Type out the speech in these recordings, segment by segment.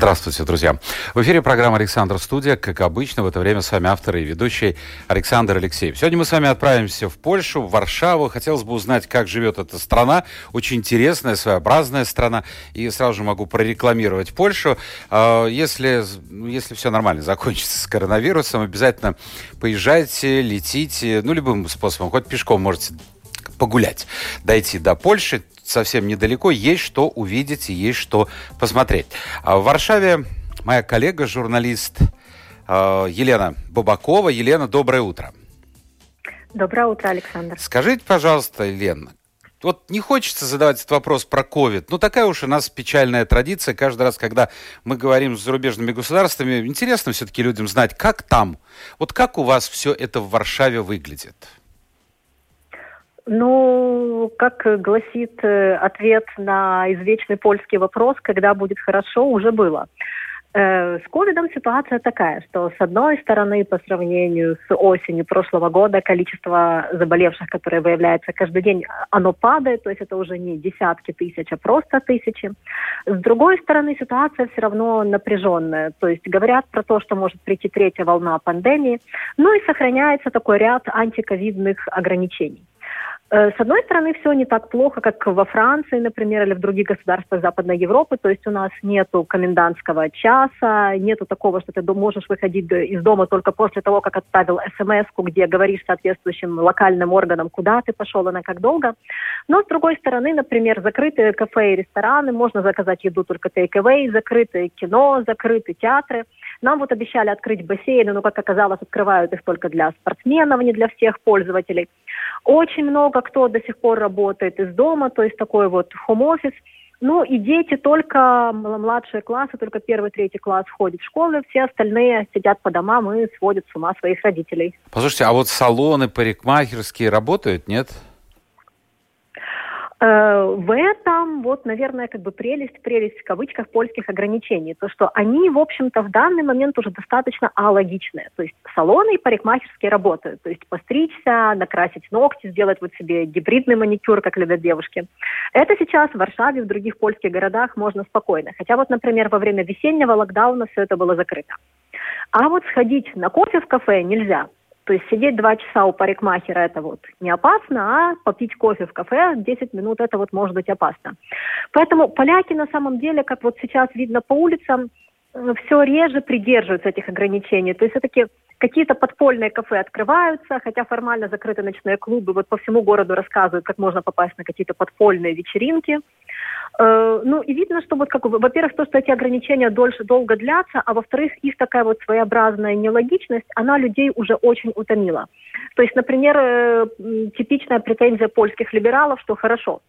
Здравствуйте, друзья. В эфире программа «Александр Студия». Как обычно, в это время с вами автор и ведущий Александр Алексеев. Сегодня мы с вами отправимся в Польшу, в Варшаву. Хотелось бы узнать, как живет эта страна. Очень интересная, своеобразная страна. И сразу же могу прорекламировать Польшу. А, если, если все нормально закончится с коронавирусом, обязательно поезжайте, летите, ну, любым способом. Хоть пешком можете погулять, дойти до Польши совсем недалеко, есть что увидеть и есть что посмотреть. А в Варшаве моя коллега, журналист э, Елена Бабакова. Елена, доброе утро. Доброе утро, Александр. Скажите, пожалуйста, Елена, вот не хочется задавать этот вопрос про COVID. Ну, такая уж у нас печальная традиция. Каждый раз, когда мы говорим с зарубежными государствами, интересно все-таки людям знать, как там. Вот как у вас все это в Варшаве выглядит? Ну, как гласит э, ответ на извечный польский вопрос, когда будет хорошо, уже было. Э, с ковидом ситуация такая, что с одной стороны, по сравнению с осенью прошлого года, количество заболевших, которые выявляется каждый день, оно падает, то есть это уже не десятки тысяч, а просто тысячи. С другой стороны, ситуация все равно напряженная, то есть говорят про то, что может прийти третья волна пандемии, ну и сохраняется такой ряд антиковидных ограничений. Э, с одной стороны, все не так плохо, как во Франции, например, или в других государствах Западной Европы. То есть у нас нету комендантского часа, нету такого, что ты можешь выходить из дома только после того, как отправил смс где говоришь соответствующим локальным органам, куда ты пошел и на как долго. Но с другой стороны, например, закрытые кафе и рестораны, можно заказать еду только take-away, закрытые кино, закрытые театры. Нам вот обещали открыть бассейны, но, как оказалось, открывают их только для спортсменов, не для всех пользователей. Очень много кто до сих пор работает из дома, то есть такой вот хом-офис. Ну и дети только, младшие классы, только первый, третий класс ходят в школы, все остальные сидят по домам и сводят с ума своих родителей. Послушайте, а вот салоны парикмахерские работают, нет? Э, в этом вот, наверное, как бы прелесть, прелесть в кавычках польских ограничений. То, что они, в общем-то, в данный момент уже достаточно алогичные. То есть салоны и парикмахерские работают. То есть постричься, накрасить ногти, сделать вот себе гибридный маникюр, как любят девушки. Это сейчас в Варшаве, в других польских городах можно спокойно. Хотя вот, например, во время весеннего локдауна все это было закрыто. А вот сходить на кофе в кафе нельзя. То есть сидеть два часа у парикмахера это вот не опасно, а попить кофе в кафе 10 минут это вот может быть опасно. Поэтому поляки на самом деле, как вот сейчас видно по улицам, э, все реже придерживаются этих ограничений. То есть все-таки какие-то подпольные кафе открываются, хотя формально закрыты ночные клубы. Вот по всему городу рассказывают, как можно попасть на какие-то подпольные вечеринки. Э, ну и видно, что вот как, во-первых, то, что эти ограничения дольше, долго длятся, а во-вторых, их такая вот своеобразная нелогичность, она людей уже очень утомила. То есть, например, э, типичная претензия польских либералов, что хорошо,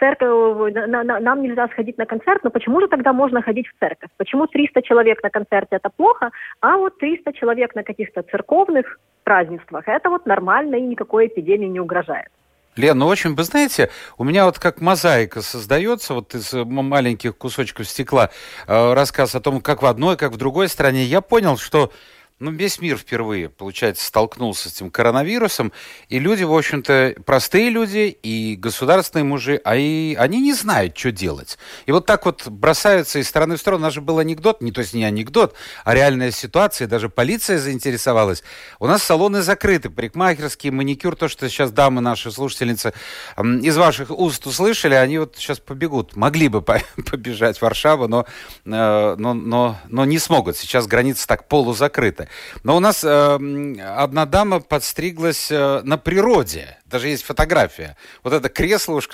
церковь, на, на, нам нельзя сходить на концерт, но почему же тогда можно ходить в церковь? Почему 300 человек на концерте это плохо, а вот 300 человек на каких-то церковных празднествах это вот нормально и никакой эпидемии не угрожает? Лен, ну, в общем, вы знаете, у меня вот как мозаика создается вот из маленьких кусочков стекла э, рассказ о том, как в одной, как в другой стране. Я понял, что ну, весь мир впервые, получается, столкнулся с этим коронавирусом, и люди, в общем-то, простые люди и государственные мужи, а и они не знают, что делать. И вот так вот бросаются из стороны в сторону. У нас же был анекдот, не то есть не анекдот, а реальная ситуация, даже полиция заинтересовалась. У нас салоны закрыты, парикмахерские, маникюр, то, что сейчас дамы наши слушательницы из ваших уст услышали, они вот сейчас побегут. Могли бы побежать в Варшаву, но, э, но, но, но не смогут. Сейчас граница так полузакрыта. Но у нас э, одна дама подстриглась э, на природе. Даже есть фотография. Вот это кресло, уж,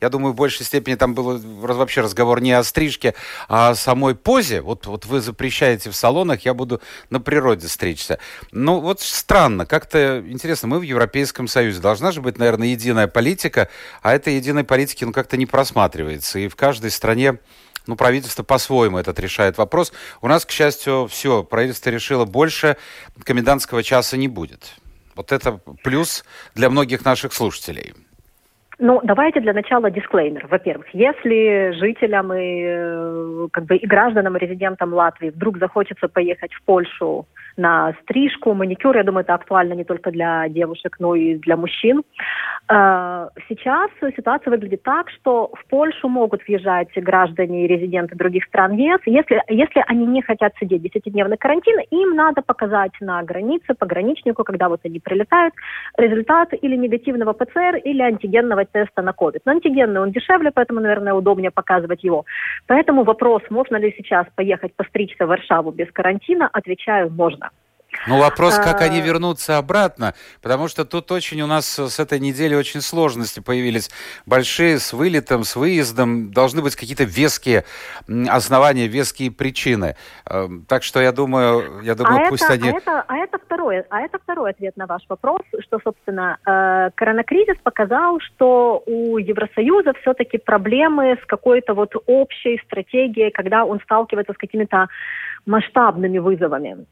я думаю, в большей степени там был вообще разговор не о стрижке, а о самой позе. Вот, вот вы запрещаете в салонах, я буду на природе стричься. Ну, вот странно, как-то интересно, мы в Европейском Союзе. Должна же быть, наверное, единая политика, а этой единой политики ну, как-то не просматривается. И в каждой стране ну, правительство по-своему этот решает вопрос. У нас, к счастью, все, правительство решило больше комендантского часа не будет. Вот это плюс для многих наших слушателей. Ну, давайте для начала дисклеймер. Во-первых, если жителям и, э, как бы, и гражданам, и резидентам Латвии вдруг захочется поехать в Польшу на стрижку, маникюр. Я думаю, это актуально не только для девушек, но и для мужчин. Э, сейчас ситуация выглядит так, что в Польшу могут въезжать граждане и резиденты других стран ЕС. Если, если они не хотят сидеть 10-дневный карантин, им надо показать на границе пограничнику, когда вот они прилетают, результат или негативного ПЦР, или антигенного теста на COVID. Но антигенный он дешевле, поэтому, наверное, удобнее показывать его. Поэтому вопрос, можно ли сейчас поехать постричься в Варшаву без карантина, отвечаю, можно. Ну, вопрос, как они а. вернутся обратно, потому что тут очень у нас с этой недели очень сложности появились большие с вылетом, с выездом. Должны быть какие-то веские основания, веские причины. Эм, так что я думаю, я думаю, а пусть это, они... А это, а, это второй, а это второй ответ на ваш вопрос, что, собственно, э, коронакризис показал, что у Евросоюза все-таки проблемы с какой-то вот общей стратегией, когда он сталкивается с какими-то масштабными вызовами.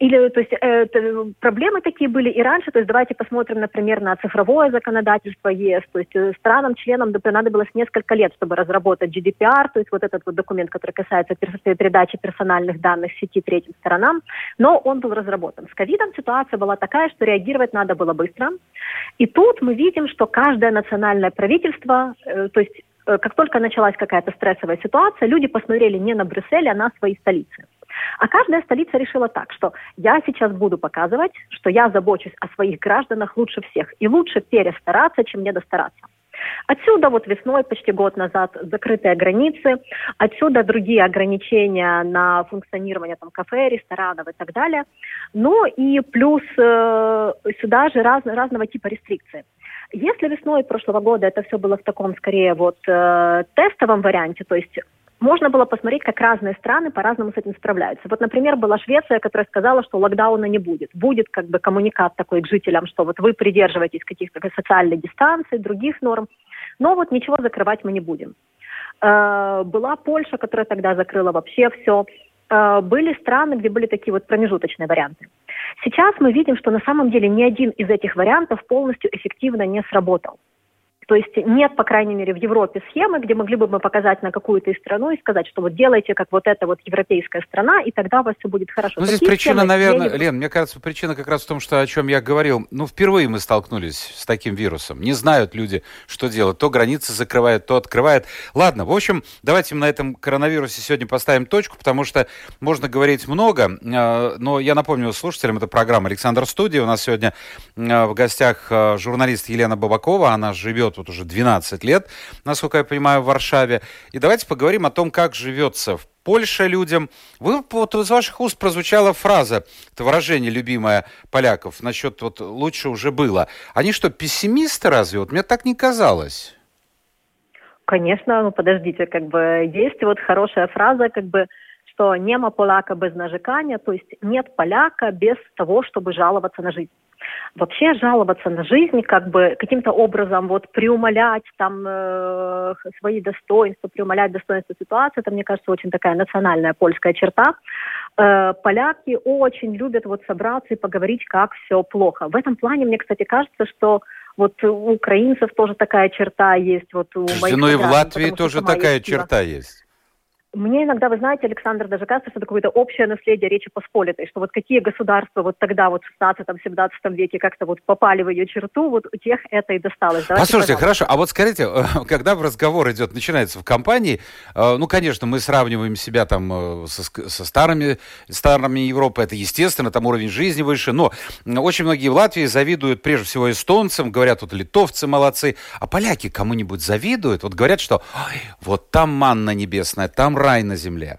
Или, то есть, э, проблемы такие были и раньше. То есть, давайте посмотрим, например, на цифровое законодательство ЕС. То есть, э, странам-членам понадобилось несколько лет, чтобы разработать GDPR, то есть, вот этот вот документ, который касается передачи персональных данных сети третьим сторонам. Но он был разработан. С ковидом ситуация была такая, что реагировать надо было быстро. И тут мы видим, что каждое национальное правительство, э, то есть Э, как только началась какая-то стрессовая ситуация, люди посмотрели не на Брюссель, а на свои столицы. А каждая столица решила так, что я сейчас буду показывать, что я забочусь о своих гражданах лучше всех. И лучше перестараться, чем не достараться. Отсюда вот весной, почти год назад, закрытые границы, отсюда другие ограничения на функционирование там, кафе, ресторанов и так далее. Ну и плюс э, сюда же раз, разного типа рестрикции. Если весной прошлого года это все было в таком, скорее, вот э, тестовом варианте, то есть можно было посмотреть, как разные страны по-разному с этим справляются. Вот, например, была Швеция, которая сказала, что локдауна не будет. Будет как бы коммуникат такой к жителям, что вот вы придерживаетесь каких-то социальной дистанции, других норм, но вот ничего закрывать мы не будем. Э, была Польша, которая тогда закрыла вообще все. Э, были страны, где были такие вот промежуточные варианты. Сейчас мы видим, что на самом деле ни один из этих вариантов полностью эффективно не сработал. То есть нет, по крайней мере, в Европе схемы, где могли бы мы показать на какую-то страну и сказать, что вот делайте как вот эта вот европейская страна, и тогда у вас все будет хорошо. Ну, здесь Такие причина, схемы, наверное, не... Лен, мне кажется, причина как раз в том, что о чем я говорил. Ну, впервые мы столкнулись с таким вирусом. Не знают люди, что делать. То границы закрывают, то открывают. Ладно, в общем, давайте мы на этом коронавирусе сегодня поставим точку, потому что можно говорить много, э, но я напомню слушателям, это программа «Александр Студия». У нас сегодня э, в гостях э, журналист Елена Бабакова. Она живет живет вот уже 12 лет, насколько я понимаю, в Варшаве. И давайте поговорим о том, как живется в Польше людям. Вы, вот из ваших уст прозвучала фраза, это выражение любимое поляков, насчет вот лучше уже было. Они что, пессимисты разве? Вот мне так не казалось. Конечно, ну подождите, как бы есть вот хорошая фраза, как бы что нема поляка без нажикания, то есть нет поляка без того, чтобы жаловаться на жизнь вообще жаловаться на жизнь, как бы каким-то образом вот преумолять там э, свои достоинства, преумолять достоинства ситуации, это, мне кажется, очень такая национальная польская черта. Э, поляки очень любят вот собраться и поговорить, как все плохо. В этом плане, мне, кстати, кажется, что вот у украинцев тоже такая черта есть. Вот у моих ну и в Латвии тоже такая черта есть. Мне иногда, вы знаете, Александр, даже кажется, что это какое-то общее наследие Речи Посполитой, что вот какие государства вот тогда, вот в 16-17 веке как-то вот попали в ее черту, вот у тех это и досталось. Давайте Послушайте, хорошо, а вот скажите, когда разговор идет, начинается в компании, э, ну, конечно, мы сравниваем себя там э, со, со старыми странами Европы, это естественно, там уровень жизни выше, но очень многие в Латвии завидуют прежде всего эстонцам, говорят, вот литовцы молодцы, а поляки кому-нибудь завидуют? Вот говорят, что вот там манна небесная, там рай на земле?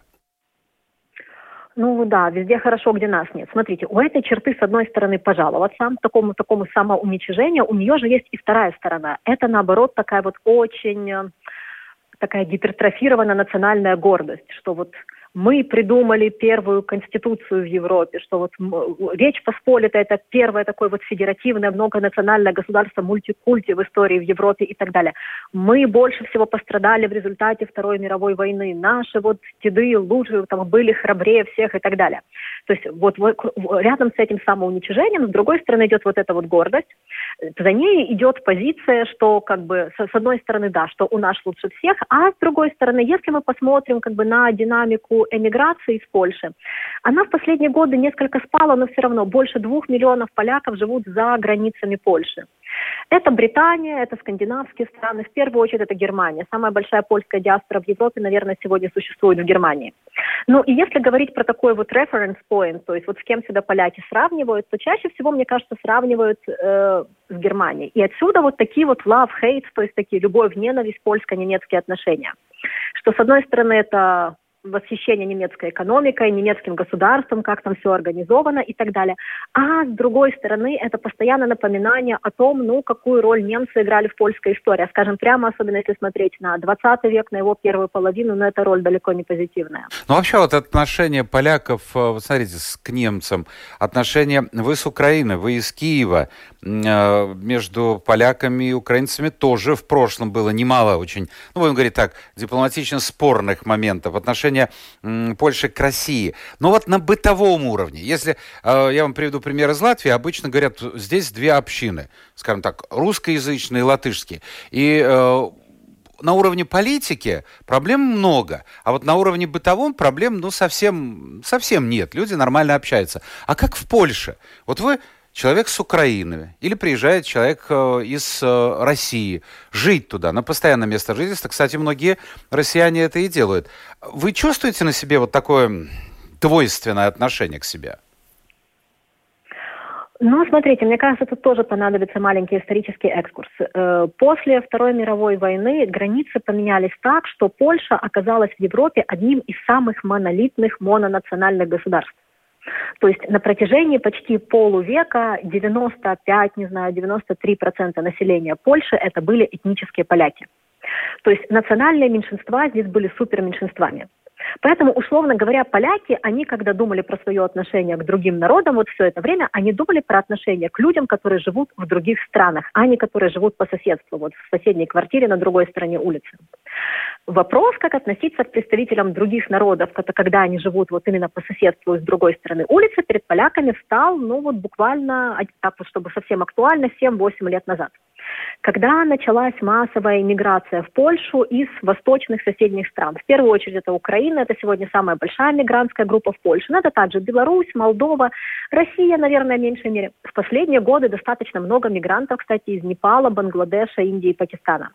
Ну да, везде хорошо, где нас нет. Смотрите, у этой черты, с одной стороны, пожаловаться, такому, такому самоуничижению, у нее же есть и вторая сторона. Это, наоборот, такая вот очень э, такая гипертрофированная национальная гордость, что вот мы придумали первую конституцию в Европе, что вот Речь Посполитая – это первое такое вот федеративное многонациональное государство мультикульти в истории в Европе и так далее. Мы больше всего пострадали в результате Второй мировой войны. Наши вот деды лучше там были храбрее всех и так далее. То есть вот, вот рядом с этим самоуничижением, с другой стороны, идет вот эта вот гордость, за ней идет позиция, что как бы с, одной стороны, да, что у нас лучше всех, а с другой стороны, если мы посмотрим как бы на динамику эмиграции из Польши, она в последние годы несколько спала, но все равно больше двух миллионов поляков живут за границами Польши. Это Британия, это скандинавские страны, в первую очередь это Германия. Самая большая польская диаспора в Европе, наверное, сегодня существует в Германии. Ну и если говорить про такой вот reference point, то есть вот с кем себя поляки сравнивают, то чаще всего, мне кажется, сравнивают э, с Германией. И отсюда вот такие вот love-hate, то есть такие любовь-ненависть, польско-немецкие отношения. Что, с одной стороны, это восхищение немецкой экономикой, немецким государством, как там все организовано и так далее. А с другой стороны, это постоянное напоминание о том, ну, какую роль немцы играли в польской истории. Скажем прямо, особенно если смотреть на 20 век, на его первую половину, но эта роль далеко не позитивная. Ну, вообще, вот отношение поляков, э, вот смотрите, к немцам, отношения вы с Украины, вы из Киева, э, между поляками и украинцами тоже в прошлом было немало очень, ну, будем говорить так, дипломатично спорных моментов. Отношения отношения Польши к России. Но вот на бытовом уровне, если э, я вам приведу пример из Латвии, обычно говорят, здесь две общины, скажем так, русскоязычные и латышские. И э, на уровне политики проблем много, а вот на уровне бытовом проблем, ну, совсем, совсем нет. Люди нормально общаются. А как в Польше? Вот вы человек с Украины или приезжает человек э, из э, России жить туда, на постоянное место жительства. Кстати, многие россияне это и делают. Вы чувствуете на себе вот такое двойственное отношение к себе? Ну, смотрите, мне кажется, тут тоже понадобится маленький исторический экскурс. Э, после Второй мировой войны границы поменялись так, что Польша оказалась в Европе одним из самых монолитных мононациональных государств. То есть на протяжении почти полувека 95, не знаю, 93% населения Польши это были этнические поляки. То есть национальные меньшинства здесь были суперменьшинствами. Поэтому, условно говоря, поляки, они, когда думали про свое отношение к другим народам, вот все это время, они думали про отношение к людям, которые живут в других странах, а не которые живут по соседству, вот в соседней квартире на другой стороне улицы. Вопрос, как относиться к представителям других народов, когда они живут вот именно по соседству с другой стороны улицы, перед поляками встал, ну вот буквально, так вот, чтобы совсем актуально, 7-8 лет назад когда началась массовая иммиграция в Польшу из восточных соседних стран. В первую очередь это Украина, это сегодня самая большая мигрантская группа в Польше. Но это также Беларусь, Молдова, Россия, наверное, в меньшей мере. В последние годы достаточно много мигрантов, кстати, из Непала, Бангладеша, Индии и Пакистана.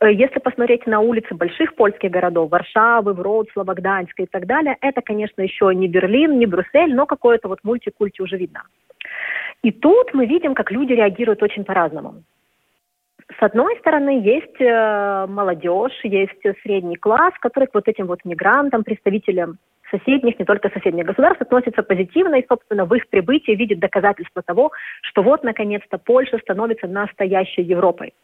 Э, если посмотреть на улицы больших польских городов, Варшавы, Вроцлава, Гданьска и так далее, это, конечно, еще не Берлин, не Брюссель, но какое-то вот мультикульти уже видно. И тут мы видим, как люди реагируют очень по-разному. С одной стороны, есть э, молодежь, есть средний класс, который к вот этим вот мигрантам, представителям соседних, не только соседних государств, относится позитивно и, собственно, в их прибытии видит доказательство того, что вот, наконец-то, Польша становится настоящей Европой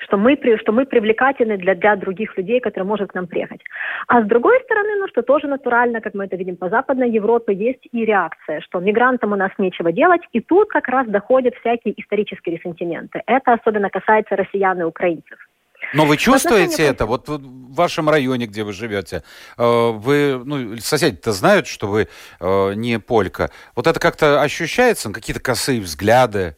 что мы, что мы привлекательны для, для других людей, которые могут к нам приехать. А с другой стороны, ну что тоже натурально, как мы это видим по Западной Европе, есть и реакция, что мигрантам у нас нечего делать, и тут как раз доходят всякие исторические ресентименты. Это особенно касается россиян и украинцев. Но вы чувствуете это? Вот в вашем районе, где вы живете, э, вы, ну, соседи-то знают, что вы э, не полька. Вот это как-то ощущается? Какие-то косые взгляды?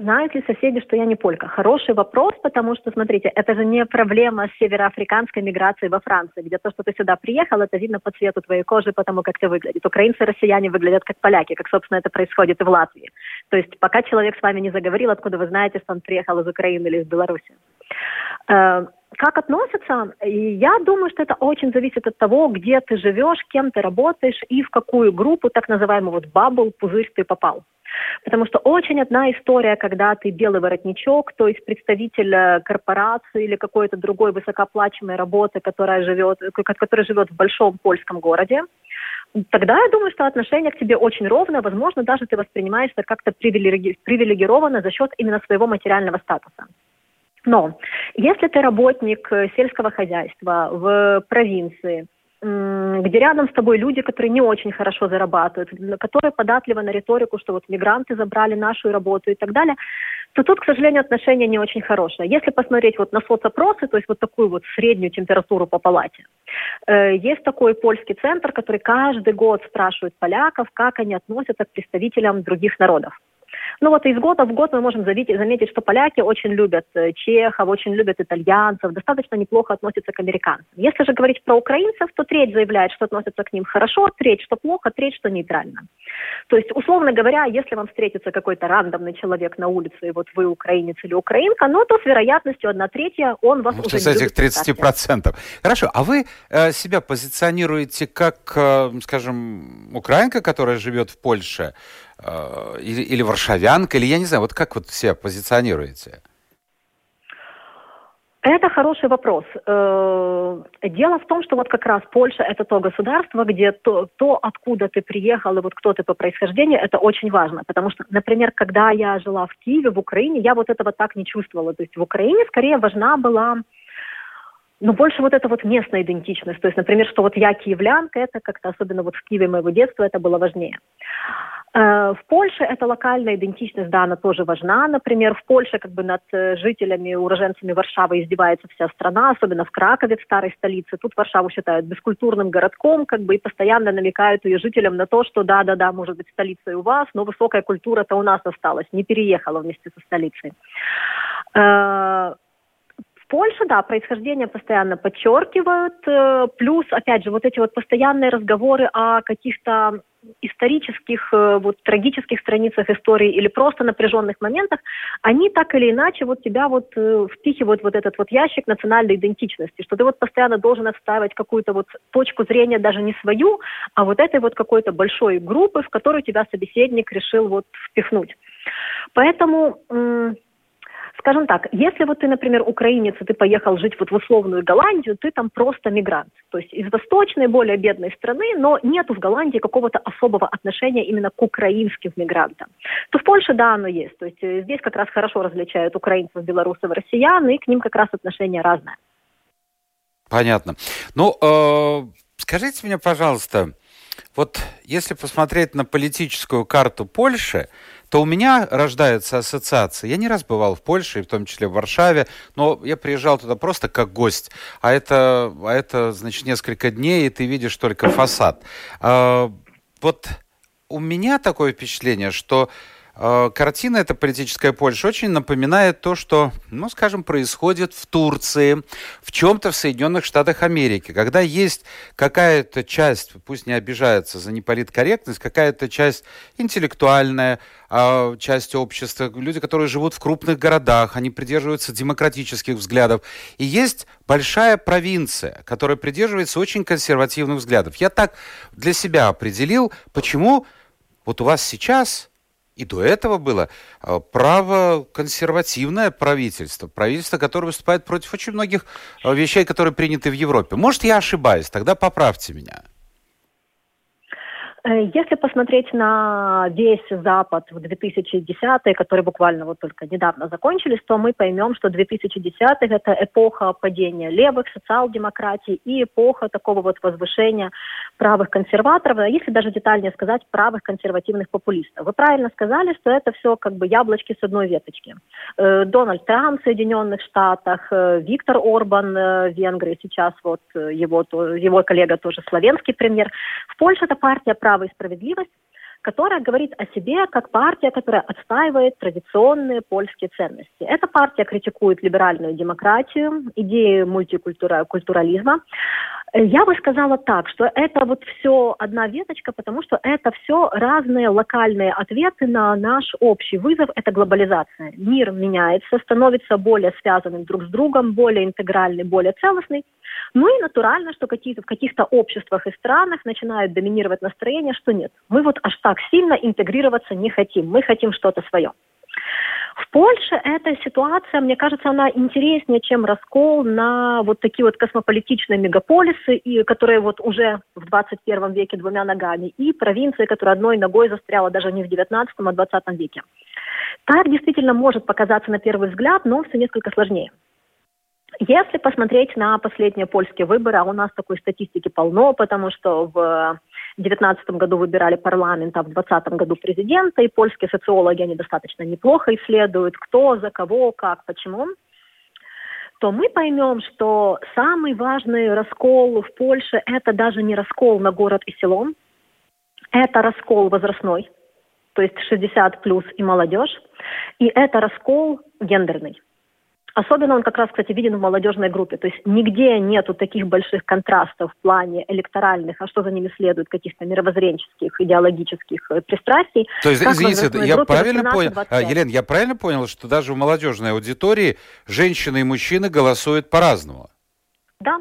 Знают ли соседи, что я не полька? Хороший вопрос, потому что, смотрите, это же не проблема североафриканской миграции во Франции, где то, что ты сюда приехал, это видно по цвету твоей кожи, потому как ты выглядит. Украинцы и россияне выглядят как поляки, как, собственно, это происходит и в Латвии. То есть пока человек с вами не заговорил, откуда вы знаете, что он приехал из Украины или из Беларуси. Э, как относятся? Я думаю, что это очень зависит от того, где ты живешь, кем ты работаешь и в какую группу, так называемую вот бабл, пузырь ты попал. Потому что очень одна история, когда ты белый воротничок, то есть представитель э, корпорации или какой-то другой высокооплачиваемой работы, которая живет, которая живет в большом польском городе, тогда я думаю, что отношение к тебе очень ровное, возможно, даже ты воспринимаешься как-то привилеги- привилегированно за счет именно своего материального статуса. Но если ты работник э, сельского хозяйства в провинции, где рядом с тобой люди, которые не очень хорошо зарабатывают, которые податливы на риторику, что вот мигранты забрали нашу работу и так далее, то тут, к сожалению, отношение не очень хорошее. Если посмотреть вот на соцопросы, то есть вот такую вот среднюю температуру по палате, э, есть такой польский центр, который каждый год спрашивает поляков, как они относятся к представителям других народов. Ну вот из года в год мы можем заметить, заметить, что поляки очень любят э, чехов, очень любят итальянцев, достаточно неплохо относятся к американцам. Если же говорить про украинцев, то треть заявляет, что относятся к ним хорошо, треть, что плохо, треть, что нейтрально. То есть, условно говоря, если вам встретится какой-то рандомный человек на улице, и вот вы украинец или украинка, ну то с вероятностью одна третья он вас вот уже из этих 30%. Хорошо, а вы э, себя позиционируете как, э, скажем, украинка, которая живет в Польше, или, или варшавянка, или я не знаю, вот как вот себя позиционируете? Это хороший вопрос. Э, дело в том, что вот как раз Польша это то государство, где то, то, откуда ты приехал и вот кто ты по происхождению, это очень важно. Потому что, например, когда я жила в Киеве, в Украине, я вот этого так не чувствовала. То есть в Украине скорее важна была ну, больше вот эта вот местная идентичность. То есть, например, что вот я киевлянка, это как-то особенно вот в Киеве моего детства это было важнее. Э, в Польше эта локальная идентичность, да, она тоже важна. Например, в Польше как бы над э, жителями, уроженцами Варшавы издевается вся страна, особенно в Кракове, в старой столице. Тут Варшаву считают бескультурным городком, как бы и постоянно намекают ее жителям на то, что да-да-да, может быть, столица и у вас, но высокая культура-то у нас осталась, не переехала вместе со столицей. Польша, да, происхождение постоянно подчеркивают, э, плюс, опять же, вот эти вот постоянные разговоры о каких-то исторических, э, вот трагических страницах истории или просто напряженных моментах, они так или иначе вот тебя вот э, впихивают вот этот вот ящик национальной идентичности, что ты вот постоянно должен отстаивать какую-то вот точку зрения даже не свою, а вот этой вот какой-то большой группы, в которую тебя собеседник решил вот впихнуть. Поэтому Скажем так, если вот ты, например, украинец, и ты поехал жить вот в условную Голландию, ты там просто мигрант. То есть из восточной, более бедной страны, но нет в Голландии какого-то особого отношения именно к украинским мигрантам. То в Польше, да, оно есть. То есть э, здесь как раз хорошо различают украинцев, белорусов, россиян, и к ним как раз отношение разное. Понятно. Ну, э, скажите мне, пожалуйста, вот если посмотреть на политическую карту Польши, то у меня рождается ассоциация. Я не раз бывал в Польше, в том числе в Варшаве, но я приезжал туда просто как гость. А это, а это значит, несколько дней, и ты видишь только фасад. А, вот у меня такое впечатление, что картина эта политическая Польша очень напоминает то, что, ну, скажем, происходит в Турции, в чем-то в Соединенных Штатах Америки, когда есть какая-то часть, пусть не обижается за неполиткорректность, какая-то часть интеллектуальная, а, часть общества, люди, которые живут в крупных городах, они придерживаются демократических взглядов. И есть большая провинция, которая придерживается очень консервативных взглядов. Я так для себя определил, почему вот у вас сейчас и до этого было а, право консервативное правительство, правительство, которое выступает против очень многих а, вещей, которые приняты в Европе. Может, я ошибаюсь, тогда поправьте меня. Э, если посмотреть на весь Запад в 2010-е, которые буквально вот только недавно закончились, то мы поймем, что 2010-х – это эпоха падения левых, социал-демократий и эпоха такого вот возвышения правых консерваторов, а если даже детальнее сказать, правых консервативных популистов. Вы правильно сказали, что это все как бы яблочки с одной веточки. Э, Дональд Трамп в Соединенных Штатах, э, Виктор Орбан в Венгрии, сейчас вот его, его коллега тоже славянский премьер. В Польше это партия «Право и справедливость», которая говорит о себе как партия, которая отстаивает традиционные польские ценности. Эта партия критикует либеральную демократию, идеи мультикультурализма. Я бы сказала так, что это вот все одна веточка, потому что это все разные локальные ответы на наш общий вызов, это глобализация. Мир меняется, становится более связанным друг с другом, более интегральный, более целостный. Ну и натурально, что какие-то, в каких-то обществах и странах начинают доминировать настроение, что нет. Мы вот аж так сильно интегрироваться не хотим, мы хотим что-то свое. В Польше эта ситуация, мне кажется, она интереснее, чем раскол на вот такие вот космополитичные мегаполисы, и, которые вот уже в 21 веке двумя ногами, и провинции, которая одной ногой застряла даже не в 19, а 20 веке. Так действительно может показаться на первый взгляд, но все несколько сложнее. Если посмотреть на последние польские выборы, а у нас такой статистики полно, потому что в 2019 году выбирали парламент, а в 2020 году президента, и польские социологи, они достаточно неплохо исследуют, кто, за кого, как, почему, то мы поймем, что самый важный раскол в Польше – это даже не раскол на город и село, это раскол возрастной, то есть 60 плюс и молодежь, и это раскол гендерный. Особенно он как раз, кстати, виден в молодежной группе. То есть нигде нету таких больших контрастов в плане электоральных, а что за ними следует, каких-то мировоззренческих, идеологических э, пристрастий. То есть, извините, я правильно понял, а, Елена, я правильно понял, что даже в молодежной аудитории женщины и мужчины голосуют по-разному? Да,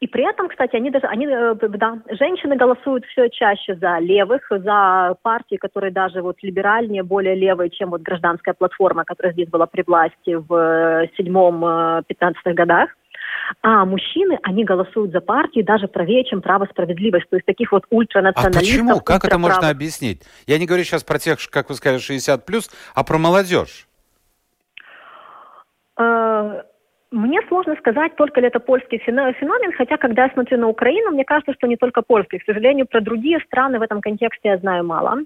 и при этом, кстати, они даже, они, э, да, женщины голосуют все чаще за левых, за партии, которые даже вот либеральнее, более левые, чем вот гражданская платформа, которая здесь была при власти в э, седьмом-пятнадцатых годах. А мужчины, они голосуют за партии даже правее, чем право справедливость. То есть таких вот ультранационалистов. А почему? Как это можно объяснить? Я не говорю сейчас про тех, как вы сказали, 60+, а про молодежь. Э, мне сложно сказать, только ли это польский феномен, хотя когда я смотрю на Украину, мне кажется, что не только польский. К сожалению, про другие страны в этом контексте я знаю мало.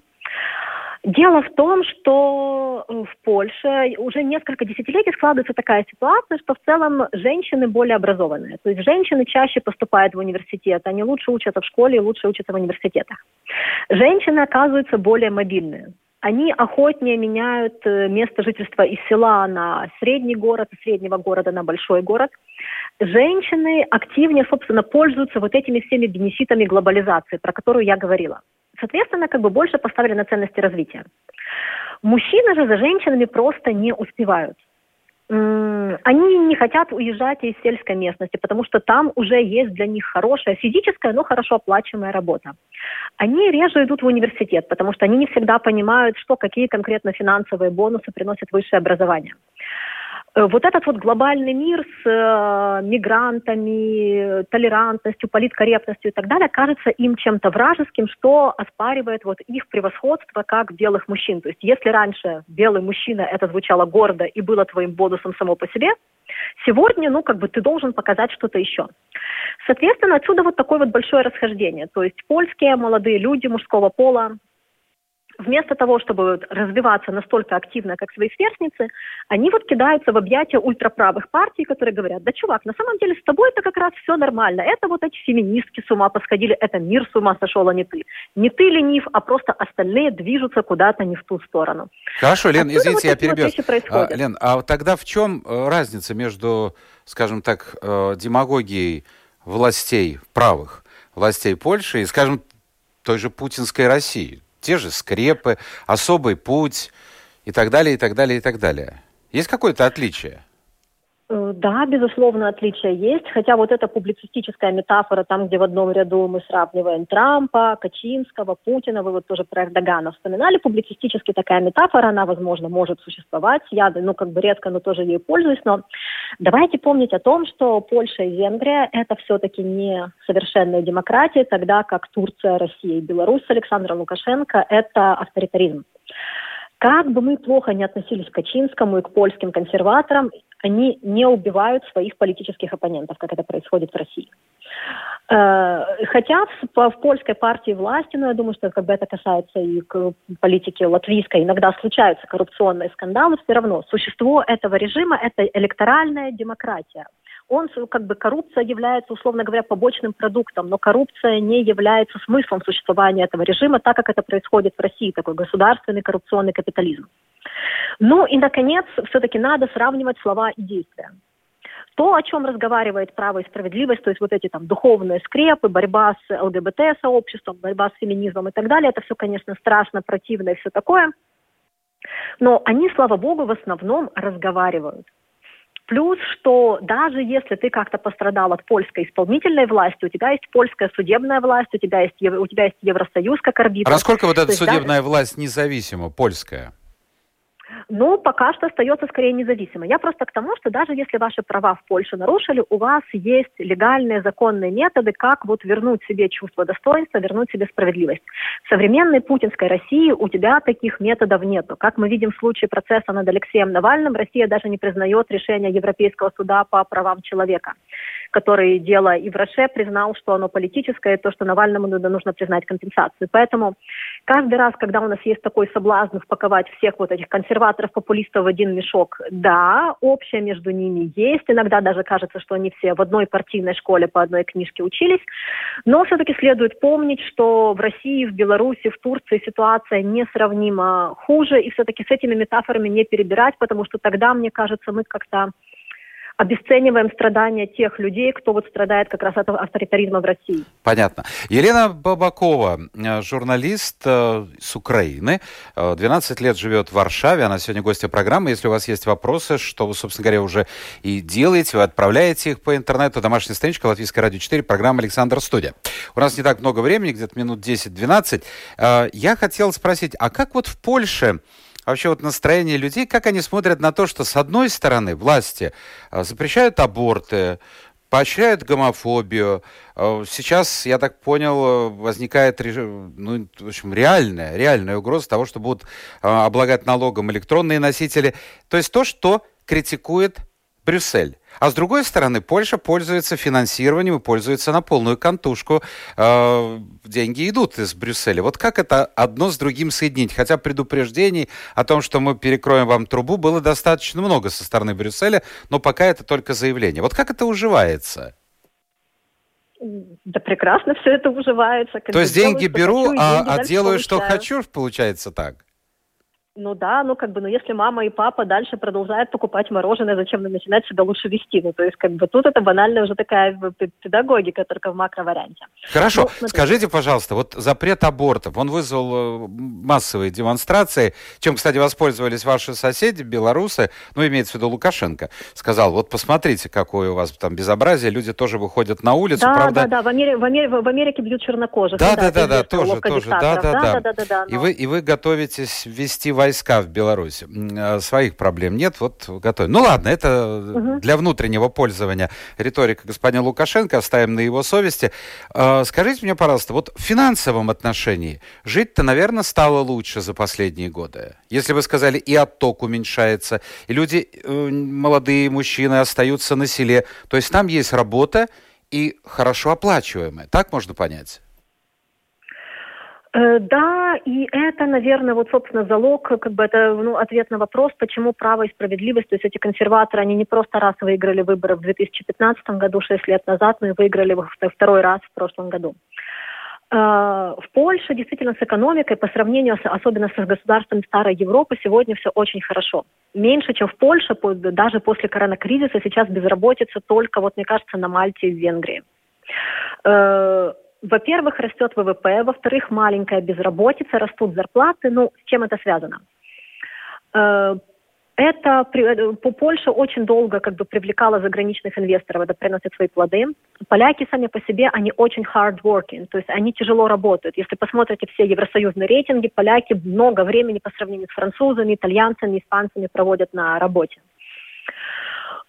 Дело в том, что в Польше уже несколько десятилетий складывается такая ситуация, что в целом женщины более образованные. То есть женщины чаще поступают в университет, они лучше учатся в школе и лучше учатся в университетах. Женщины оказываются более мобильные они охотнее меняют э, место жительства из села на средний город, из среднего города на большой город. Женщины активнее, собственно, пользуются вот этими всеми бенефитами глобализации, про которую я говорила. Соответственно, как бы больше поставили на ценности развития. Мужчины же за женщинами просто не успевают они не хотят уезжать из сельской местности, потому что там уже есть для них хорошая физическая, но хорошо оплачиваемая работа. Они реже идут в университет, потому что они не всегда понимают, что какие конкретно финансовые бонусы приносит высшее образование. Э, вот этот вот глобальный мир с э, мигрантами, толерантностью, политкорректностью и так далее кажется им чем-то вражеским, что оспаривает вот их превосходство как белых мужчин. То есть если раньше белый мужчина это звучало гордо и было твоим бонусом само по себе, сегодня, ну, как бы ты должен показать что-то еще. Соответственно, отсюда вот такое вот большое расхождение. То есть польские молодые люди мужского пола, вместо того, чтобы развиваться настолько активно, как свои сверстницы, они вот кидаются в объятия ультраправых партий, которые говорят, да, чувак, на самом деле с тобой это как раз все нормально. Это вот эти феминистки с ума посходили, это мир с ума сошел, а не ты. Не ты ленив, а просто остальные движутся куда-то не в ту сторону. Хорошо, Лен, Отсюда извините, вот я перебью. Вот а, Лен, а тогда в чем э, разница между, скажем так, э, демагогией властей правых, властей Польши и, скажем, той же путинской России? Те же скрепы, особый путь и так далее, и так далее, и так далее. Есть какое-то отличие? Э, да, безусловно, отличия есть. Хотя вот эта публицистическая метафора, там, где в одном ряду мы сравниваем Трампа, Качинского, Путина, вы вот тоже про Эрдогана вспоминали, публицистически такая метафора, она, возможно, может существовать. Я, ну, как бы редко, но тоже ей пользуюсь. Но давайте помнить о том, что Польша и Венгрия – это все-таки не совершенные демократии, тогда как Турция, Россия и Беларусь с Александром Лукашенко – это авторитаризм. Как бы мы плохо не относились к Качинскому и к польским консерваторам, они не убивают своих политических оппонентов, как это происходит в России. Э, хотя в, польской партии власти, но я думаю, что как бы это касается и к политике латвийской, иногда случаются коррупционные скандалы, все равно существо этого режима – это электоральная демократия он, как бы, коррупция является, условно говоря, побочным продуктом, но коррупция не является смыслом существования этого режима, так как это происходит в России, такой государственный коррупционный капитализм. Ну и, наконец, все-таки надо сравнивать слова и действия. То, о чем разговаривает право и справедливость, то есть вот эти там духовные скрепы, борьба с ЛГБТ-сообществом, борьба с феминизмом и так далее, это все, конечно, страшно, противно и все такое. Но они, слава богу, в основном разговаривают. Плюс, что даже если ты как-то пострадал от польской исполнительной власти, у тебя есть польская судебная власть, у тебя есть, у тебя есть Евросоюз как арбитр. А насколько вот эта судебная даже... власть независима, польская? Ну, пока что остается скорее независимо. Я просто к тому, что даже если ваши права в Польше нарушили, у вас есть легальные, законные методы, как вот вернуть себе чувство достоинства, вернуть себе справедливость. В современной путинской России у тебя таких методов нету. Как мы видим в случае процесса над Алексеем Навальным, Россия даже не признает решение Европейского суда по правам человека который дело и в Роше признал, что оно политическое, то, что Навальному нужно признать компенсацию. Поэтому каждый раз, когда у нас есть такой соблазн впаковать всех вот этих консерваторов, популистов в один мешок, да, общее между ними есть. Иногда даже кажется, что они все в одной партийной школе по одной книжке учились. Но все-таки следует помнить, что в России, в Беларуси, в Турции ситуация несравнимо хуже, и все-таки с этими метафорами не перебирать, потому что тогда, мне кажется, мы как-то обесцениваем страдания тех людей, кто вот страдает как раз от авторитаризма в России. Понятно. Елена Бабакова, э, журналист э, с Украины, 12 э, лет живет в Варшаве, она сегодня гостья программы. Если у вас есть вопросы, что вы, собственно говоря, уже и делаете, вы отправляете их по интернету, домашняя страничка Латвийская радио 4, программа Александр Студия. У нас не так много времени, где-то минут 10-12. Я хотел спросить, а как вот в Польше вообще вот настроение людей, как они смотрят на то, что с одной стороны власти а, запрещают аборты, поощряют гомофобию. А, сейчас, я так понял, возникает ну, в общем, реальная, реальная угроза того, что будут а, облагать налогом электронные носители. То есть то, что критикует Брюссель. А с другой стороны, Польша пользуется финансированием и пользуется на полную кантушку. Э, деньги идут из Брюсселя. Вот как это одно с другим соединить? Хотя предупреждений о том, что мы перекроем вам трубу, было достаточно много со стороны Брюсселя, но пока это только заявление. Вот как это уживается? Да прекрасно все это уживается. То есть деньги беру, хочу, а, деньги а делаю, что хочу, получается так? Ну да, ну как бы, ну если мама и папа дальше продолжают покупать мороженое, зачем нам начинать себя лучше вести? Ну то есть как бы тут это банальная уже такая педагогика, только в макроварианте. Хорошо, ну, скажите, пожалуйста, вот запрет абортов, он вызвал э, массовые демонстрации, чем, кстати, воспользовались ваши соседи, белорусы, ну имеется в виду Лукашенко, сказал, вот посмотрите, какое у вас там безобразие, люди тоже выходят на улицу, да, правда? Да, да, в, Америке, в, Америке, в Америке бьют чернокожих. Да, да, да, да, тоже, тоже, да, да, да, да, да, да. И вы, и вы готовитесь ввести войска войска в Беларуси. А своих проблем нет, вот готовим. Ну ладно, это угу. для внутреннего пользования риторика господина Лукашенко, оставим на его совести. А, скажите мне, пожалуйста, вот в финансовом отношении жить-то, наверное, стало лучше за последние годы. Если вы сказали, и отток уменьшается, и люди, э, молодые мужчины остаются на селе, то есть там есть работа и хорошо оплачиваемая. Так можно понять? Э, да, и это, наверное, вот, собственно, залог, как бы это ну, ответ на вопрос, почему право и справедливость, то есть эти консерваторы, они не просто раз выиграли выборы в 2015 году, 6 лет назад, но и выиграли второй раз в прошлом году. Э, в Польше действительно с экономикой по сравнению с, особенно с государствами старой Европы сегодня все очень хорошо. Меньше, чем в Польше, даже после коронакризиса сейчас безработица только, вот мне кажется, на Мальте и в Венгрии э, во-первых, растет ВВП, во-вторых, маленькая безработица, растут зарплаты. Ну, с чем это связано? Э, это э, по Польша очень долго как бы привлекала заграничных инвесторов, это приносит свои плоды. Поляки сами по себе, они очень hard working, то есть они тяжело работают. Если посмотрите все евросоюзные рейтинги, поляки много времени по сравнению с французами, итальянцами, испанцами проводят на работе.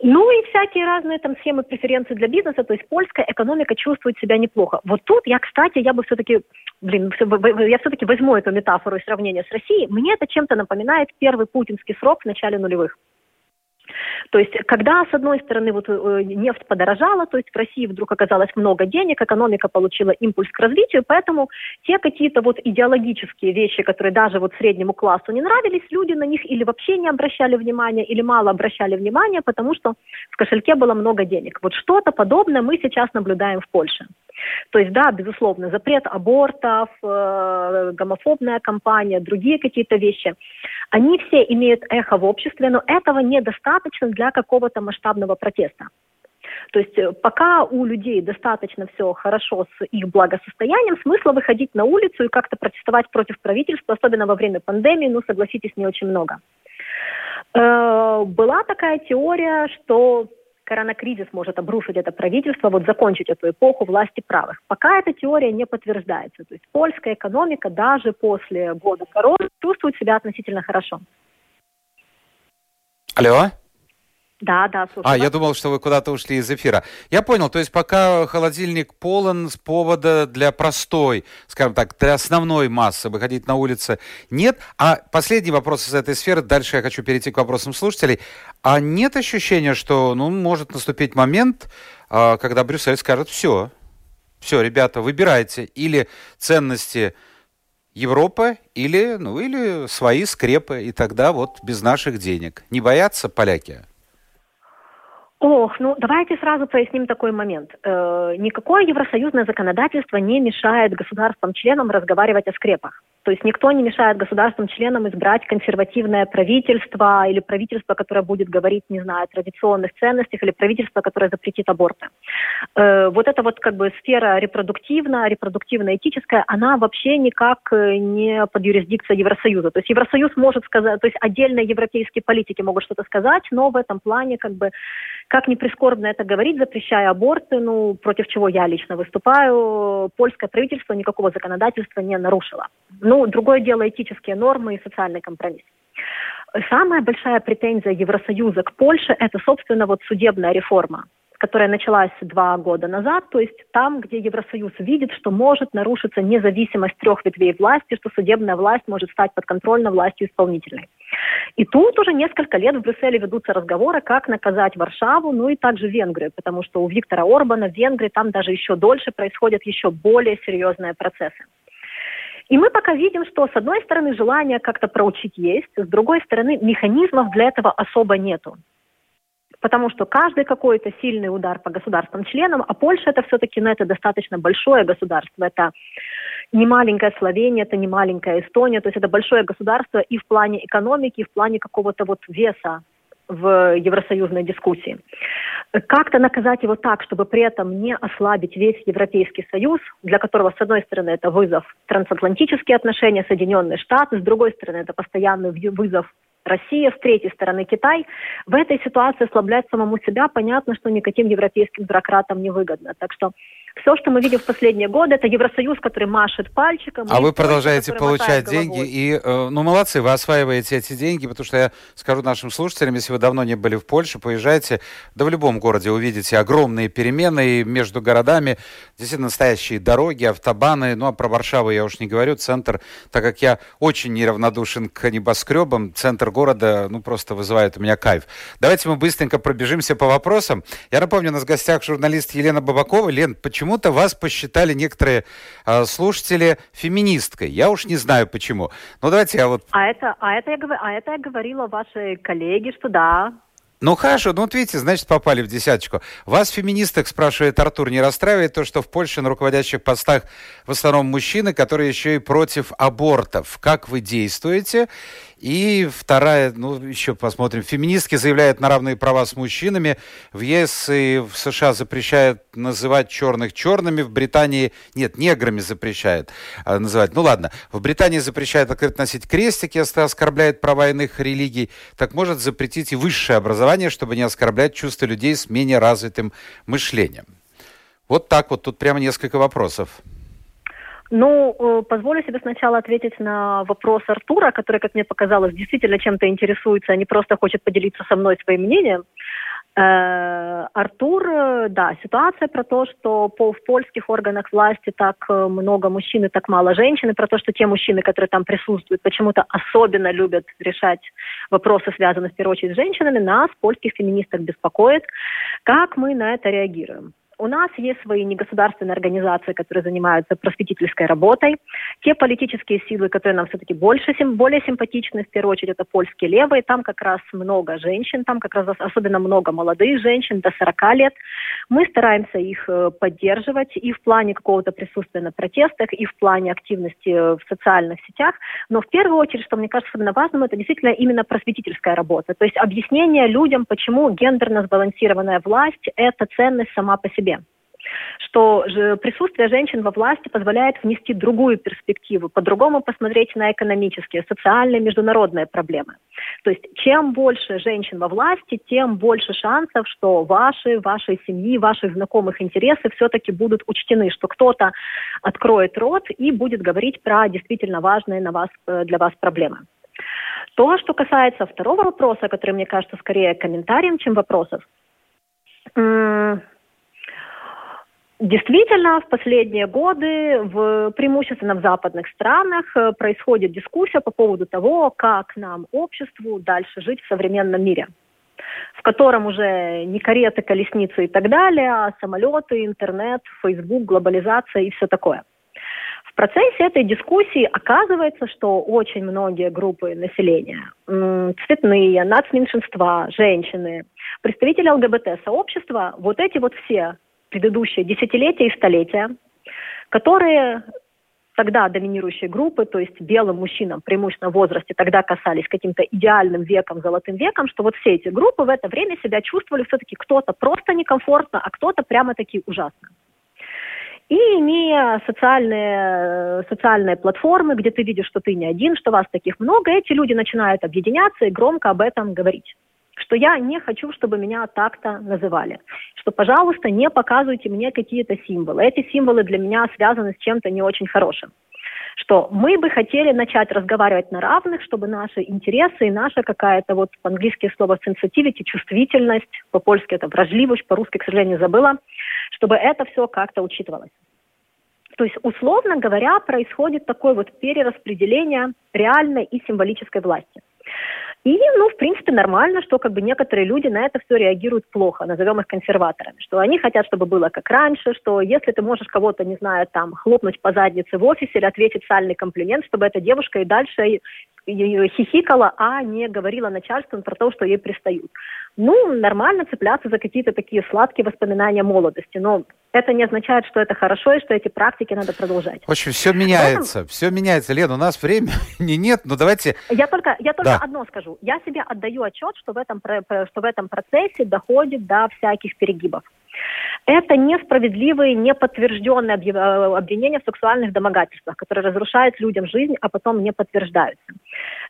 Ну и всякие разные там схемы преференции для бизнеса, то есть польская экономика чувствует себя неплохо. Вот тут я, кстати, я бы все-таки, блин, я все-таки возьму эту метафору и сравнение с Россией. Мне это чем-то напоминает первый путинский срок в начале нулевых. То есть, когда, с одной стороны, вот, э, нефть подорожала, то есть в России вдруг оказалось много денег, экономика получила импульс к развитию, поэтому те какие-то вот идеологические вещи, которые даже вот среднему классу не нравились, люди на них или вообще не обращали внимания, или мало обращали внимания, потому что в кошельке было много денег. Вот что-то подобное мы сейчас наблюдаем в Польше. То есть, да, безусловно, запрет абортов, э, гомофобная кампания, другие какие-то вещи, они все имеют эхо в обществе, но этого недостаточно для какого-то масштабного протеста. То есть э, пока у людей достаточно все хорошо с их благосостоянием, смысла выходить на улицу и как-то протестовать против правительства, особенно во время пандемии, ну, согласитесь, не очень много. Э, была такая теория, что коронакризис может обрушить это правительство, вот закончить эту эпоху власти правых. Пока эта теория не подтверждается. То есть польская экономика даже после года короны чувствует себя относительно хорошо. Алло? Да, да, слушай. А, я думал, что вы куда-то ушли из эфира. Я понял, то есть пока холодильник полон, с повода для простой, скажем так, для основной массы выходить на улицы нет. А последний вопрос из этой сферы, дальше я хочу перейти к вопросам слушателей. А нет ощущения, что ну, может наступить момент, а, когда Брюссель скажет, все, все, ребята, выбирайте или ценности Европы, или, ну, или свои скрепы, и тогда вот без наших денег. Не боятся поляки? Ох, ну давайте сразу проясним такой момент. Э, никакое евросоюзное законодательство не мешает государствам-членам разговаривать о скрепах. То есть никто не мешает государствам-членам избрать консервативное правительство или правительство, которое будет говорить, не знаю, о традиционных ценностях или правительство, которое запретит аборты. Э, вот эта вот как бы сфера репродуктивная, репродуктивно-этическая, она вообще никак э, не под юрисдикцией Евросоюза. То есть Евросоюз может сказать, то есть отдельные европейские политики могут что-то сказать, но в этом плане как бы как ни прискорбно это говорить, запрещая аборты, ну, против чего я лично выступаю, польское правительство никакого законодательства не нарушило. Ну, другое дело этические нормы и социальный компромисс. Самая большая претензия Евросоюза к Польше – это, собственно, вот судебная реформа которая началась два года назад, то есть там, где Евросоюз видит, что может нарушиться независимость трех ветвей власти, что судебная власть может стать подконтрольной властью исполнительной. И тут уже несколько лет в Брюсселе ведутся разговоры, как наказать Варшаву, ну и также Венгрию, потому что у Виктора Орбана в Венгрии там даже еще дольше происходят еще более серьезные процессы. И мы пока видим, что с одной стороны желание как-то проучить есть, с другой стороны механизмов для этого особо нету. Потому что каждый какой-то сильный удар по государствам-членам, а Польша это все-таки, ну, это достаточно большое государство, это не маленькая Словения, это не маленькая Эстония, то есть это большое государство и в плане экономики, и в плане какого-то вот веса в евросоюзной дискуссии. Как-то наказать его так, чтобы при этом не ослабить весь Европейский Союз, для которого, с одной стороны, это вызов трансатлантические отношения, Соединенные Штаты, с другой стороны, это постоянный вызов Россия, с третьей стороны Китай. В этой ситуации ослаблять самому себя, понятно, что никаким европейским бюрократам не выгодно. Так что все, что мы видим в последние годы, это Евросоюз, который машет пальчиком. А вы продолжаете получать деньги. И, э, ну, молодцы, вы осваиваете эти деньги, потому что я скажу нашим слушателям, если вы давно не были в Польше, поезжайте, да в любом городе увидите огромные перемены между городами, действительно настоящие дороги, автобаны. Ну, а про Варшаву я уж не говорю. Центр, так как я очень неравнодушен к небоскребам, центр города, ну, просто вызывает у меня кайф. Давайте мы быстренько пробежимся по вопросам. Я напомню, у нас в гостях журналист Елена Бабакова. Лен, почему почему-то вас посчитали некоторые э, слушатели феминисткой. Я уж не знаю почему. Но давайте я вот... А это, а это, я, а это я говорила вашей коллеге, что да, ну хорошо, ну вот видите, значит попали в десяточку. Вас, феминисток, спрашивает Артур, не расстраивает то, что в Польше на руководящих постах в основном мужчины, которые еще и против абортов. Как вы действуете? И вторая, ну, еще посмотрим. Феминистки заявляют на равные права с мужчинами. В ЕС и в США запрещают называть черных черными. В Британии, нет, неграми запрещают а, называть. Ну ладно, в Британии запрещают открыто носить крестики, если оскорбляет права иных религий. Так может запретить и высшее образование, чтобы не оскорблять чувства людей с менее развитым мышлением. Вот так вот, тут прямо несколько вопросов. Ну, э, позволю себе сначала ответить на вопрос Артура, который, как мне показалось, действительно чем-то интересуется, а не просто хочет поделиться со мной своим мнением. Э, Артур, э, да, ситуация про то, что по, в польских органах власти так много мужчин и так мало женщин, и про то, что те мужчины, которые там присутствуют, почему-то особенно любят решать вопросы, связанные в первую очередь с женщинами, нас, польских феминисток, беспокоит. Как мы на это реагируем? У нас есть свои негосударственные организации, которые занимаются просветительской работой. Те политические силы, которые нам все-таки больше, более симпатичны, в первую очередь, это польские левые. Там как раз много женщин, там как раз особенно много молодых женщин до 40 лет. Мы стараемся их э, поддерживать и в плане какого-то присутствия на протестах, и в плане активности в социальных сетях. Но в первую очередь, что мне кажется особенно важным, это действительно именно просветительская работа. То есть объяснение людям, почему гендерно сбалансированная власть – это ценность сама по себе себе что присутствие женщин во власти позволяет внести другую перспективу, по-другому посмотреть на экономические, социальные, международные проблемы. То есть чем больше женщин во власти, тем больше шансов, что ваши, вашей семьи, ваших знакомых интересы все-таки будут учтены, что кто-то откроет рот и будет говорить про действительно важные на вас, э, для вас проблемы. То, что касается второго вопроса, который, мне кажется, скорее комментарием, чем вопросов. Действительно, в последние годы, в, преимущественно в западных странах, э, происходит дискуссия по поводу того, как нам, обществу, дальше жить в современном мире, в котором уже не кареты, колесницы и так далее, а самолеты, интернет, Facebook, глобализация и все такое. В процессе этой дискуссии оказывается, что очень многие группы населения, цветные, нацменьшинства, женщины, представители ЛГБТ-сообщества, вот эти вот все предыдущие десятилетия и столетия, которые тогда доминирующие группы, то есть белым мужчинам, преимущественно в возрасте, тогда касались каким-то идеальным веком, золотым веком, что вот все эти группы в это время себя чувствовали все-таки кто-то просто некомфортно, а кто-то прямо-таки ужасно. И имея социальные, социальные платформы, где ты видишь, что ты не один, что вас таких много, эти люди начинают объединяться и громко об этом говорить что я не хочу, чтобы меня так-то называли, что, пожалуйста, не показывайте мне какие-то символы. Эти символы для меня связаны с чем-то не очень хорошим. Что мы бы хотели начать разговаривать на равных, чтобы наши интересы и наша какая-то вот по-английски слово sensitivity, чувствительность, по-польски это вражливость, по-русски, к сожалению, забыла, чтобы это все как-то учитывалось. То есть, условно говоря, происходит такое вот перераспределение реальной и символической власти. И, ну, в принципе, нормально, что как бы некоторые люди на это все реагируют плохо, назовем их консерваторами, что они хотят, чтобы было как раньше, что если ты можешь кого-то, не знаю, там, хлопнуть по заднице в офисе или ответить сальный комплимент, чтобы эта девушка и дальше хихикала, а не говорила начальству про то, что ей пристают. Ну, нормально цепляться за какие-то такие сладкие воспоминания молодости, но это не означает, что это хорошо и что эти практики надо продолжать. В общем, все меняется, Поэтому... все меняется. Лен, у нас времени нет, но давайте... Я только, я только да. одно скажу. Я себе отдаю отчет, что в, этом, что в этом процессе доходит до всяких перегибов. Это несправедливые, неподтвержденные э, обвинения в сексуальных домогательствах, которые разрушают людям жизнь, а потом не подтверждаются.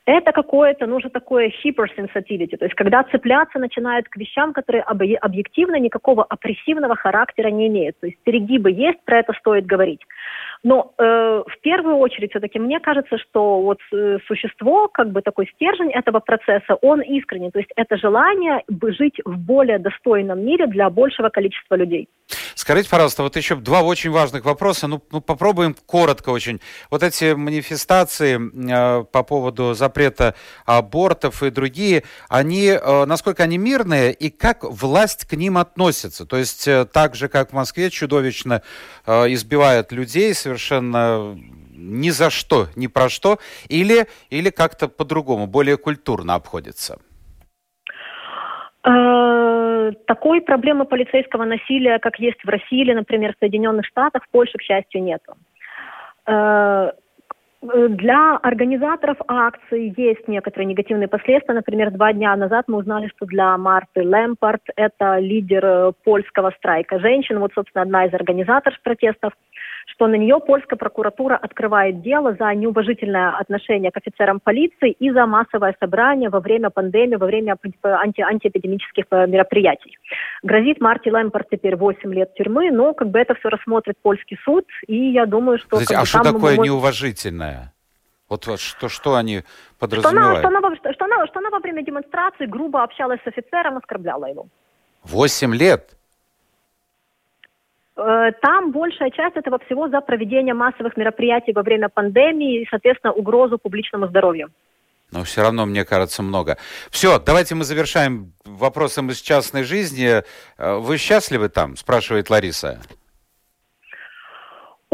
Это какое-то, ну, уже такое hypersensitivity, то есть когда цепляться начинают к вещам, которые объективно никакого опрессивного характера не имеют. То есть перегибы есть, про это стоит говорить. Но э, в первую очередь все-таки мне кажется, что вот э, существо, как бы такой стержень этого процесса, он искренний. То есть это желание жить в более достойном мире для большего количества людей. Скажите, пожалуйста, вот еще два очень важных вопроса. Ну, ну попробуем коротко очень. Вот эти манифестации э, по поводу запрета абортов и другие, они, э, насколько они мирные и как власть к ним относится? То есть э, так же, как в Москве чудовищно э, избивают людей совершенно ни за что, ни про что, или, или как-то по-другому, более культурно обходится? Такой проблемы полицейского насилия, как есть в России или, например, в Соединенных Штатах, в Польше, к счастью, нет. Э, для организаторов акций есть некоторые негативные последствия. Например, два дня назад мы узнали, что для Марты Лэмпорт, это лидер э, польского страйка женщин, вот, собственно, одна из организаторов протестов, что на нее польская прокуратура открывает дело за неуважительное отношение к офицерам полиции и за массовое собрание во время пандемии, во время анти антиэпидемических э, мероприятий. Грозит Марти Лэмпорт теперь 8 лет тюрьмы, но как бы это все рассмотрит польский суд, и я думаю, что... Подождите, а что такое может... неуважительное? Вот что, что они подразумевают? Что она, что, она, что, что, она, что она во время демонстрации грубо общалась с офицером, оскорбляла его. Восемь лет? Э, там большая часть этого всего за проведение массовых мероприятий во время пандемии и, соответственно, угрозу публичному здоровью. Но все равно, мне кажется, много. Все, давайте мы завершаем вопросом из частной жизни. Э, вы счастливы там, спрашивает Лариса.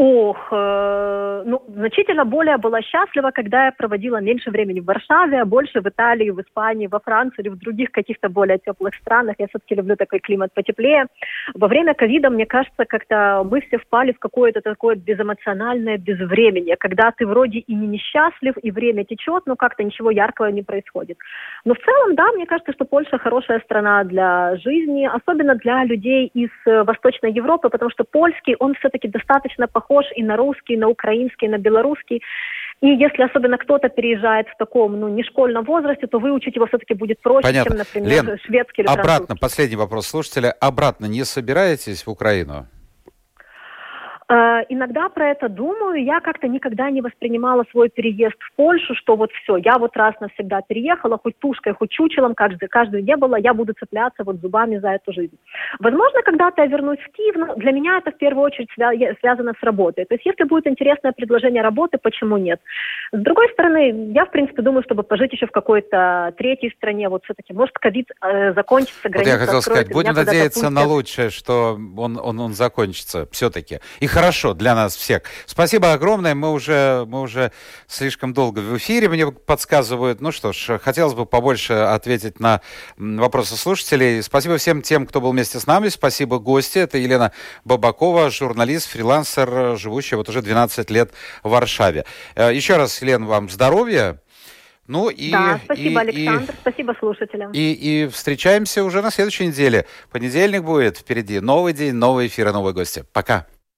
Ох, э, ну, значительно более была счастлива, когда я проводила меньше времени в Варшаве, а больше в Италии, в Испании, во Франции или в других каких-то более теплых странах. Я все-таки люблю такой климат потеплее. Во время ковида, мне кажется, как-то мы все впали в какое-то такое безэмоциональное безвременье, когда ты вроде и не несчастлив, и время течет, но как-то ничего яркого не происходит. Но в целом, да, мне кажется, что Польша хорошая страна для жизни, особенно для людей из э, Восточной Европы, потому что польский, он все-таки достаточно похож похож и на русский, и на украинский, и на белорусский. И если особенно кто-то переезжает в таком, ну, не школьном возрасте, то выучить его все-таки будет проще, Понятно. чем, например, Лен, шведский или обратно, французский. последний вопрос слушателя. Обратно не собираетесь в Украину? Э, иногда про это думаю. Я как-то никогда не воспринимала свой переезд в Польшу, что вот все, я вот раз навсегда переехала, хоть тушкой, хоть чучелом, каждый, каждую не было, я буду цепляться вот зубами за эту жизнь. Возможно, когда-то я вернусь в Киев, но для меня это в первую очередь связано с работой. То есть если будет интересное предложение работы, почему нет? С другой стороны, я в принципе думаю, чтобы пожить еще в какой-то третьей стране, вот все-таки, может, ковид э, закончится, граница вот я хотел сказать, будем надеяться на лучшее, что он, он, он закончится все-таки. И хорошо для нас всех. Спасибо огромное. Мы уже, мы уже слишком долго в эфире, мне подсказывают. Ну что ж, хотелось бы побольше ответить на вопросы слушателей. Спасибо всем тем, кто был вместе с нами. Спасибо гости. Это Елена Бабакова, журналист, фрилансер, живущая вот уже 12 лет в Варшаве. Э, еще раз, Елена, вам здоровья. Ну и... Да, спасибо, и, Александр, и, спасибо слушателям. И, и встречаемся уже на следующей неделе. Понедельник будет впереди. Новый день, новые эфиры, новые гости. Пока.